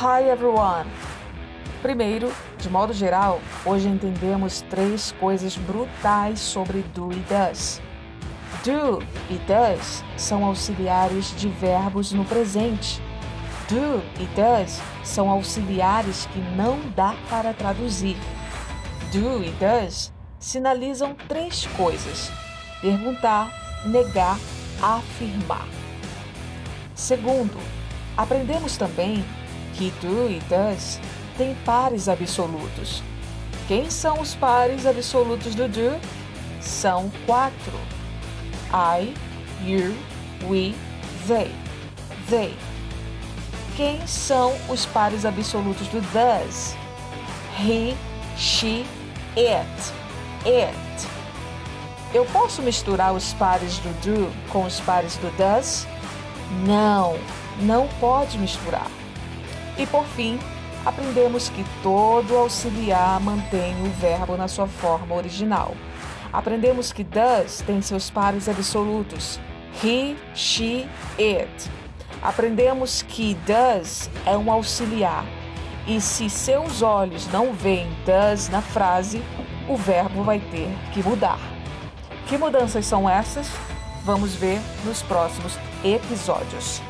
Hi everyone! Primeiro, de modo geral, hoje entendemos três coisas brutais sobre do e does. Do e does são auxiliares de verbos no presente. Do e does são auxiliares que não dá para traduzir. Do e does sinalizam três coisas: perguntar, negar, afirmar. Segundo, aprendemos também que do e does têm pares absolutos. Quem são os pares absolutos do do? São quatro. I, you, we, they. They. Quem são os pares absolutos do does? He, she, it. It. Eu posso misturar os pares do do com os pares do does? Não, não pode misturar. E por fim, aprendemos que todo auxiliar mantém o verbo na sua forma original. Aprendemos que does tem seus pares absolutos: he, she, it. Aprendemos que does é um auxiliar e se seus olhos não veem does na frase, o verbo vai ter que mudar. Que mudanças são essas? Vamos ver nos próximos episódios.